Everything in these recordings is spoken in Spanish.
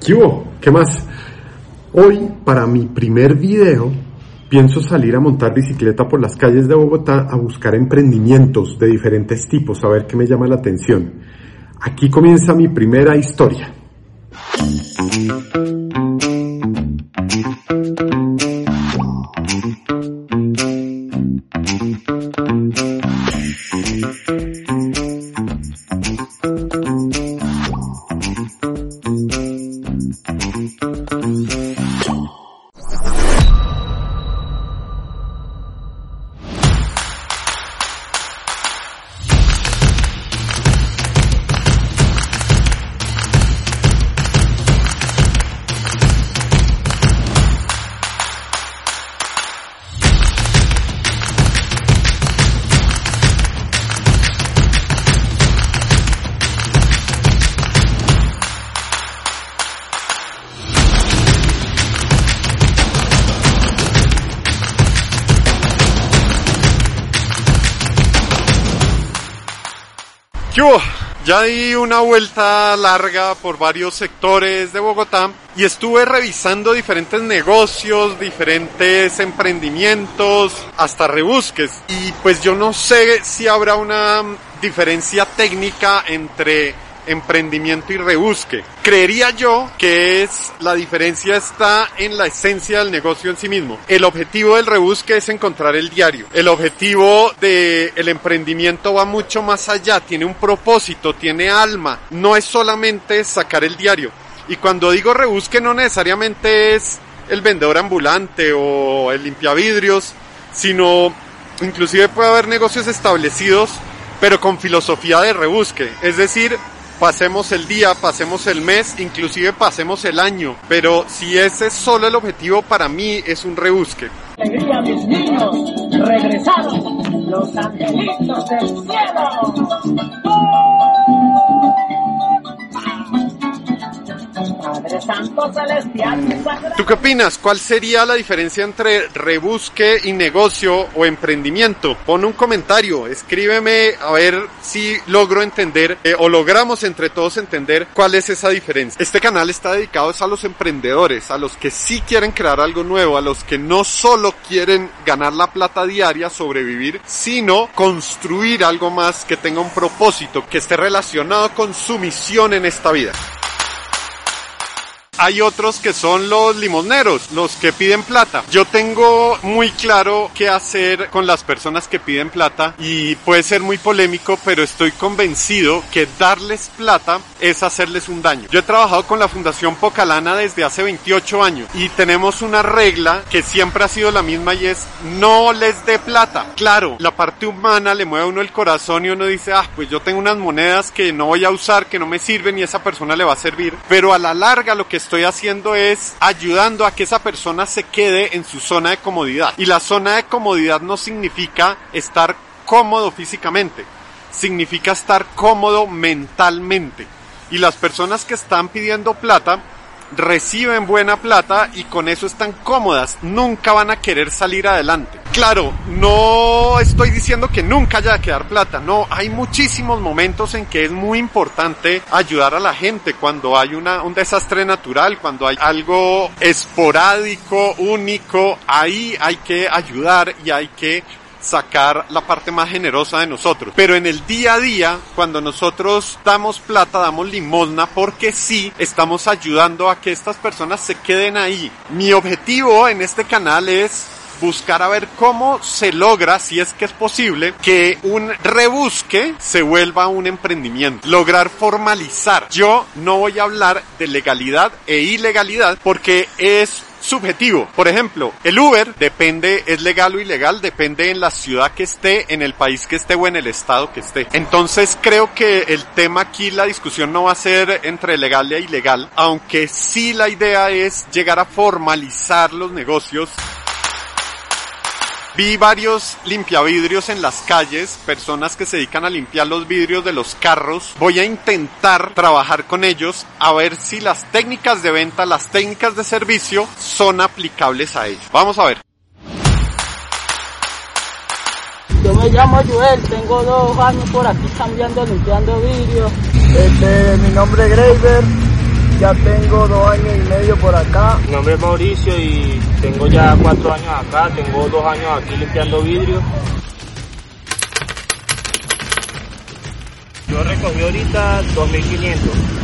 ¿Qué? ¿Qué más? Hoy, para mi primer video, pienso salir a montar bicicleta por las calles de Bogotá a buscar emprendimientos de diferentes tipos, a ver qué me llama la atención. Aquí comienza mi primera historia. Ya di una vuelta larga por varios sectores de Bogotá y estuve revisando diferentes negocios, diferentes emprendimientos, hasta rebusques. Y pues yo no sé si habrá una diferencia técnica entre emprendimiento y rebusque. Creería yo que es la diferencia está en la esencia del negocio en sí mismo. El objetivo del rebusque es encontrar el diario. El objetivo del el emprendimiento va mucho más allá, tiene un propósito, tiene alma. No es solamente sacar el diario. Y cuando digo rebusque no necesariamente es el vendedor ambulante o el limpiavidrios, sino inclusive puede haber negocios establecidos pero con filosofía de rebusque, es decir, pasemos el día, pasemos el mes, inclusive pasemos el año. Pero si ese es solo el objetivo, para mí es un rebusque. Mis niños, regresaron los angelitos del cielo. ¿Tú qué opinas? ¿Cuál sería la diferencia entre rebusque y negocio o emprendimiento? Pon un comentario, escríbeme a ver si logro entender eh, o logramos entre todos entender cuál es esa diferencia. Este canal está dedicado a los emprendedores, a los que sí quieren crear algo nuevo, a los que no solo quieren ganar la plata diaria, sobrevivir, sino construir algo más que tenga un propósito, que esté relacionado con su misión en esta vida hay otros que son los limoneros, los que piden plata. Yo tengo muy claro qué hacer con las personas que piden plata y puede ser muy polémico, pero estoy convencido que darles plata es hacerles un daño. Yo he trabajado con la Fundación Pocalana desde hace 28 años y tenemos una regla que siempre ha sido la misma y es no les dé plata. Claro, la parte humana le mueve a uno el corazón y uno dice, ah, pues yo tengo unas monedas que no voy a usar, que no me sirven y esa persona le va a servir. Pero a la larga lo que estoy haciendo es ayudando a que esa persona se quede en su zona de comodidad. Y la zona de comodidad no significa estar cómodo físicamente, significa estar cómodo mentalmente. Y las personas que están pidiendo plata reciben buena plata y con eso están cómodas, nunca van a querer salir adelante. Claro, no estoy diciendo que nunca haya que dar plata, no, hay muchísimos momentos en que es muy importante ayudar a la gente cuando hay una, un desastre natural, cuando hay algo esporádico, único, ahí hay que ayudar y hay que sacar la parte más generosa de nosotros. Pero en el día a día, cuando nosotros damos plata, damos limosna, porque sí estamos ayudando a que estas personas se queden ahí. Mi objetivo en este canal es buscar a ver cómo se logra, si es que es posible, que un rebusque se vuelva un emprendimiento. Lograr formalizar. Yo no voy a hablar de legalidad e ilegalidad porque es subjetivo. Por ejemplo, el Uber depende, es legal o ilegal, depende en la ciudad que esté, en el país que esté o en el estado que esté. Entonces creo que el tema aquí, la discusión no va a ser entre legal e ilegal, aunque sí la idea es llegar a formalizar los negocios Vi varios limpiavidrios en las calles, personas que se dedican a limpiar los vidrios de los carros. Voy a intentar trabajar con ellos a ver si las técnicas de venta, las técnicas de servicio son aplicables a ellos. Vamos a ver. me llamo Joel, tengo dos años por aquí cambiando, limpiando vidrios. Este, mi nombre es Graver, ya tengo dos años y medio por acá. Mi nombre es Mauricio y tengo ya cuatro años acá, tengo dos años aquí limpiando vidrios. Yo recogí ahorita 2.500.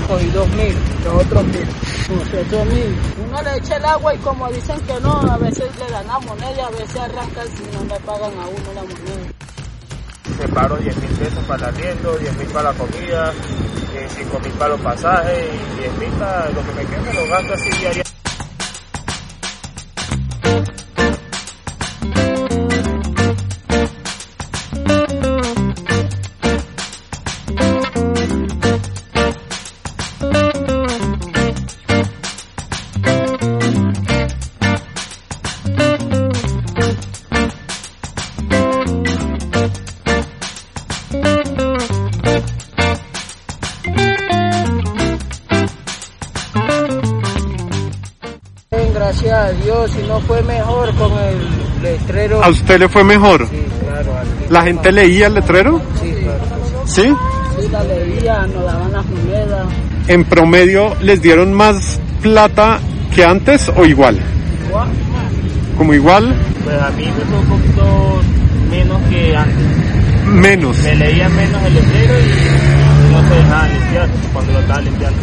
Cogí 2.000, Nosotros mil. nosotros 1.000. Uno le echa el agua y como dicen que no, a veces le dan la moneda y a veces arrancan si no le pagan a uno la moneda. Separo 10 mil pesos para el arriendo, 10 mil para la comida, eh, 5 mil para los pasajes y 10 mil para lo que me quede, me lo gasto así diario. Gracias a Dios, si no fue mejor con el letrero. ¿A usted le fue mejor? Sí, claro. ¿La gente más- leía el letrero? Sí, claro. ¿Sí? Sí, Sí, la leía, nos daban las monedas. ¿En promedio les dieron más plata que antes o igual? Igual. Como igual, Pues a mí me fue un poquito menos que antes. menos. Me leía menos el letrero y no se dejaba limpiar cuando lo estaba limpiando.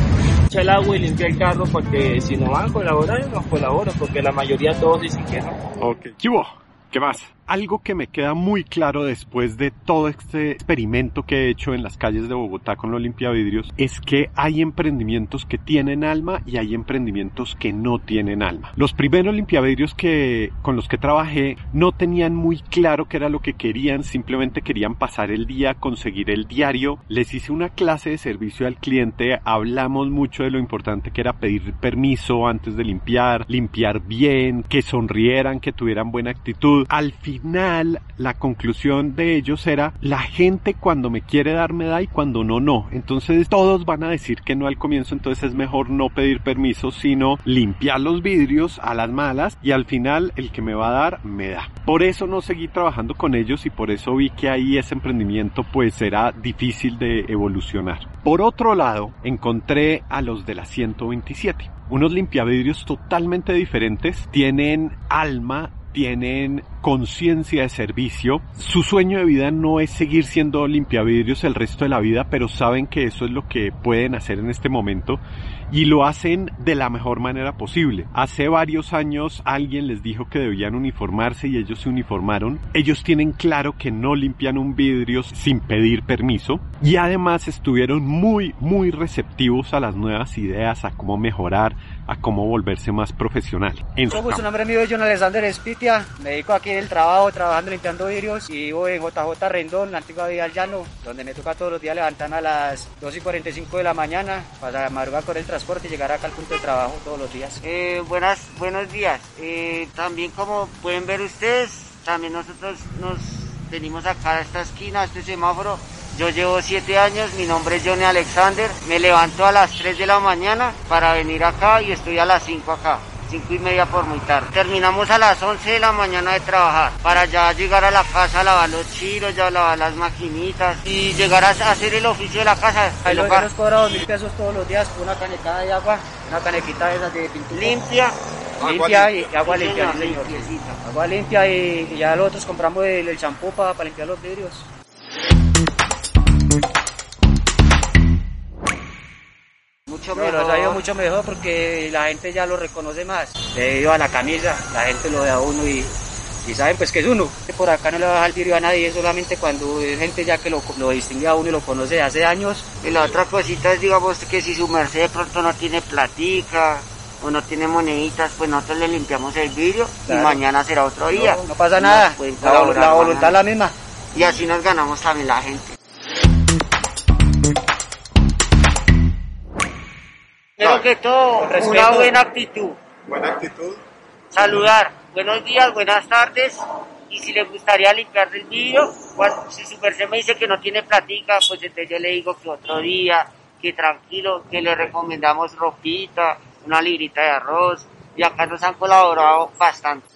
Echa el agua y limpia el carro porque si no van a colaborar, no colaboran porque la mayoría todos dicen que no. Ok. ¿Qué hubo? ¿Qué más? Algo que me queda muy claro después de todo este experimento que he hecho en las calles de Bogotá con los limpiavidrios es que hay emprendimientos que tienen alma y hay emprendimientos que no tienen alma. Los primeros limpiavidrios que con los que trabajé no tenían muy claro qué era lo que querían, simplemente querían pasar el día, conseguir el diario. Les hice una clase de servicio al cliente, hablamos mucho de lo importante que era pedir permiso antes de limpiar, limpiar bien, que sonrieran, que tuvieran buena actitud. Al la conclusión de ellos era, la gente cuando me quiere dar me da y cuando no, no. Entonces todos van a decir que no al comienzo, entonces es mejor no pedir permiso, sino limpiar los vidrios a las malas y al final el que me va a dar, me da. Por eso no seguí trabajando con ellos y por eso vi que ahí ese emprendimiento pues era difícil de evolucionar. Por otro lado, encontré a los de la 127. Unos limpiavidrios totalmente diferentes, tienen alma, tienen conciencia de servicio. Su sueño de vida no es seguir siendo limpiavidrios el resto de la vida, pero saben que eso es lo que pueden hacer en este momento y lo hacen de la mejor manera posible. Hace varios años alguien les dijo que debían uniformarse y ellos se uniformaron. Ellos tienen claro que no limpian un vidrio sin pedir permiso y además estuvieron muy muy receptivos a las nuevas ideas, a cómo mejorar, a cómo volverse más profesional. En su campo. nombre mío es John Alexander Espitia, me dedico aquí el trabajo, trabajando limpiando vidrios y vivo en JJ Rendón, la antigua Vía al Llano, donde me toca todos los días levantarme a las 2 y 45 de la mañana para madrugar con el transporte y llegar acá al punto de trabajo todos los días. Eh, buenas, buenos días. Eh, también como pueden ver ustedes, también nosotros nos venimos acá a esta esquina, a este semáforo. Yo llevo siete años, mi nombre es Johnny Alexander. Me levanto a las 3 de la mañana para venir acá y estoy a las 5 acá. Cinco y media por muy tarde. Terminamos a las 11 de la mañana de trabajar para ya llegar a la casa, lavar los chiros, ya lavar las maquinitas y llegar a hacer el oficio de la casa. El hogar. nos cobra dos mil pesos todos los días por una canecada de agua, una canequita de esas de pintura. Limpia, limpia y agua limpia, señor. Agua limpia y, ya nosotros compramos el, el champú para, para limpiar los vidrios. Mucho No, nos mejor. ha ido mucho mejor porque la gente ya lo reconoce más. Debido a la camisa, la gente lo ve a uno y, y saben pues que es uno. Por acá no le baja el vidrio a nadie, solamente cuando es gente ya que lo, lo distingue a uno y lo conoce de hace años. Y la otra cosita es, digamos, que si su merced de pronto no tiene platica o no tiene moneditas, pues nosotros le limpiamos el vidrio Claro. y mañana será otro día. No, no pasa nada, la, la voluntad es la misma. Y así nos ganamos también la gente. Que todo, una buena actitud. Buena actitud. Saludar, buenos días, buenas tardes. Y si le gustaría limpiar el vidrio, si su merced me dice que no tiene platica, pues entonces yo le digo que otro día, que tranquilo, que le recomendamos ropita, una librita de arroz. Y acá nos han colaborado bastante.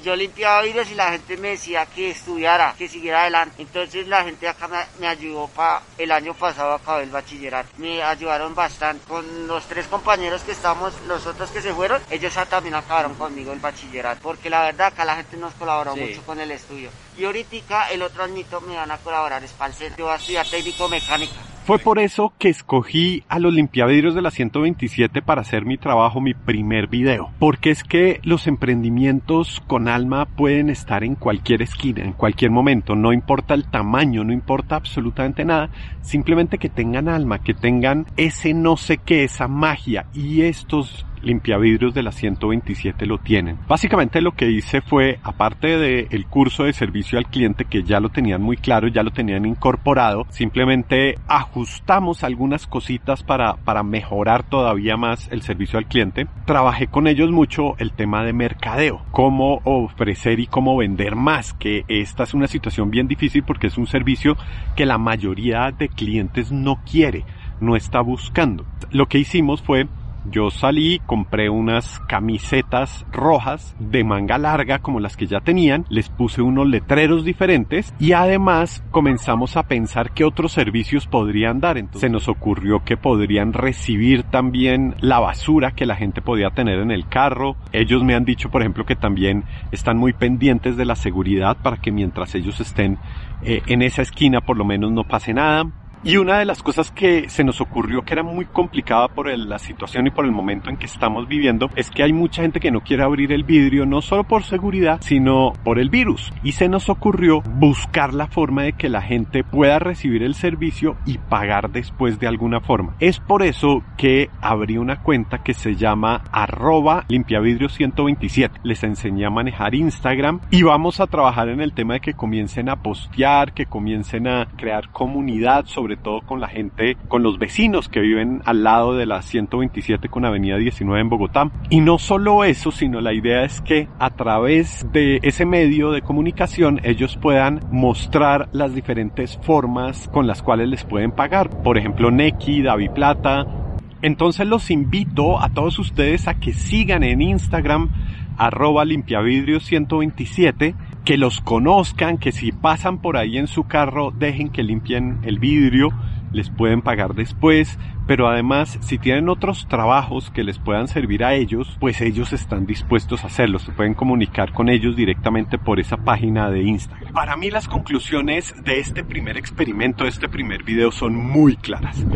Y yo limpiaba vidrios y la gente me decía que estudiara, que siguiera adelante. Entonces la gente acá me, me ayudó para el año pasado acabar el bachillerato. Me ayudaron bastante. Con los tres compañeros que estamos, los otros que se fueron, ellos también acabaron conmigo el bachillerato. Porque la verdad acá la gente nos colaboró mucho con el estudio. Y ahorita el otro añito me van a colaborar es para el centro. Yo voy a estudiar técnico mecánica. Fue por eso que escogí a los limpiavidrios de la 127 para hacer mi trabajo, mi primer video. Porque es que los emprendimientos con alma pueden estar en cualquier esquina, en cualquier momento. No importa el tamaño, no importa absolutamente nada. Simplemente que tengan alma, que tengan ese no sé qué, esa magia. Y estos limpiavidrios de la 127 lo tienen. Básicamente lo que hice fue, aparte del el curso de servicio al cliente que ya lo tenían muy claro, ya lo tenían incorporado, simplemente ajustamos algunas cositas para, para mejorar todavía más el servicio al cliente. Trabajé con ellos mucho el tema de mercadeo, cómo ofrecer y cómo vender más, que esta es una situación bien difícil porque es un servicio que la mayoría de clientes no quiere, no está buscando. Lo que hicimos fue yo salí, compré unas camisetas rojas de manga larga como las que ya tenían, les puse unos letreros diferentes y además comenzamos a pensar qué otros servicios podrían dar. Entonces se nos ocurrió que podrían recibir también la basura que la gente podía tener en el carro. Ellos me han dicho, por ejemplo, que también están muy pendientes de la seguridad para que mientras ellos estén eh, en esa esquina por lo menos no pase nada. Y una de las cosas que se nos ocurrió que era muy complicada por la situación y por el momento en que estamos viviendo es que hay mucha gente que no quiere abrir el vidrio no solo por seguridad, sino por el virus. Y se nos ocurrió buscar la forma de que la gente pueda recibir el servicio y pagar después de alguna forma. Es por eso que abrí una cuenta que se llama arroba limpiavidrio 127. Les enseñé a manejar Instagram y vamos a trabajar en el tema de que comiencen a postear, que comiencen a crear comunidad sobre sobre todo con la gente, con los vecinos que viven al lado de la 127 con Avenida 19 en Bogotá. Y no solo eso, sino la idea es que a través de ese medio de comunicación ellos puedan mostrar las diferentes formas con las cuales les pueden pagar. Por ejemplo, Neki, David Plata, entonces los invito a todos ustedes a que sigan en Instagram arroba limpiavidrio 127 que los conozcan, que si pasan por ahí en su carro dejen que limpien el vidrio, les pueden pagar después, pero además si tienen otros trabajos que les puedan servir a ellos, pues ellos están dispuestos a hacerlo, se pueden comunicar con ellos directamente por esa página de Instagram. Para mí las conclusiones de este primer experimento, de este primer video son muy claras.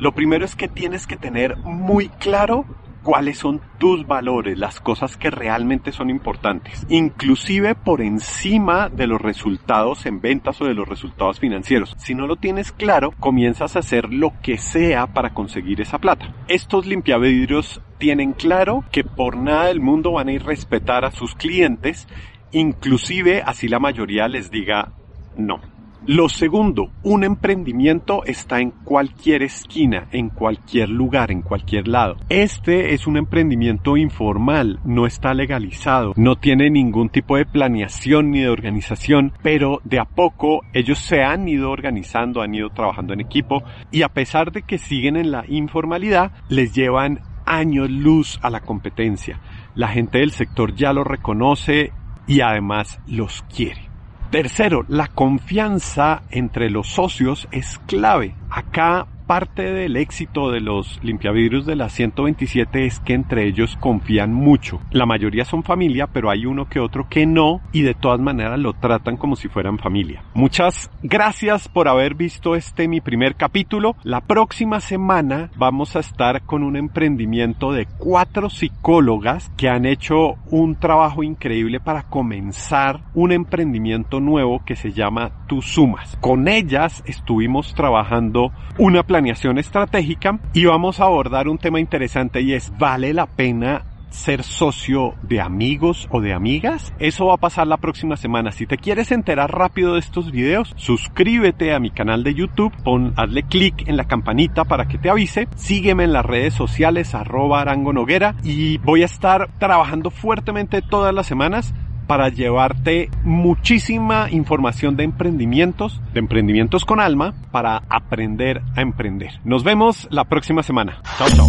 Lo primero es que tienes que tener muy claro cuáles son tus valores, las cosas que realmente son importantes, inclusive por encima de los resultados en ventas o de los resultados financieros. Si no lo tienes claro, comienzas a hacer lo que sea para conseguir esa plata. Estos limpiavidrios tienen claro que por nada del mundo van a ir a respetar a sus clientes, inclusive así la mayoría les diga no. Lo segundo, un emprendimiento está en cualquier esquina, en cualquier lugar, en cualquier lado. Este es un emprendimiento informal, no está legalizado, no tiene ningún tipo de planeación ni de organización, pero de a poco ellos se han ido organizando, han ido trabajando en equipo y a pesar de que siguen en la informalidad, les llevan años luz a la competencia. La gente del sector ya lo reconoce y además los quiere. Tercero, la confianza entre los socios es clave. Acá parte del éxito de los limpiavidrios de la 127 es que entre ellos confían mucho. La mayoría son familia, pero hay uno que otro que no y de todas maneras lo tratan como si fueran familia. Muchas gracias por haber visto este mi primer capítulo. La próxima semana vamos a estar con un emprendimiento de cuatro psicólogas que han hecho un trabajo increíble para comenzar un emprendimiento nuevo que se llama Tu Sumas. Con ellas estuvimos trabajando una planeación estratégica y vamos a abordar un tema interesante y es, ¿vale la pena ser socio de amigos o de amigas? Eso va a pasar la próxima semana. Si te quieres enterar rápido de estos videos, suscríbete a mi canal de YouTube, pon, clic en la campanita para que te avise, sígueme en las redes sociales arroba arango noguera y voy a estar trabajando fuertemente todas las semanas para llevarte muchísima información de emprendimientos, de emprendimientos con alma, para aprender a emprender. Nos vemos la próxima semana. Chao, chao.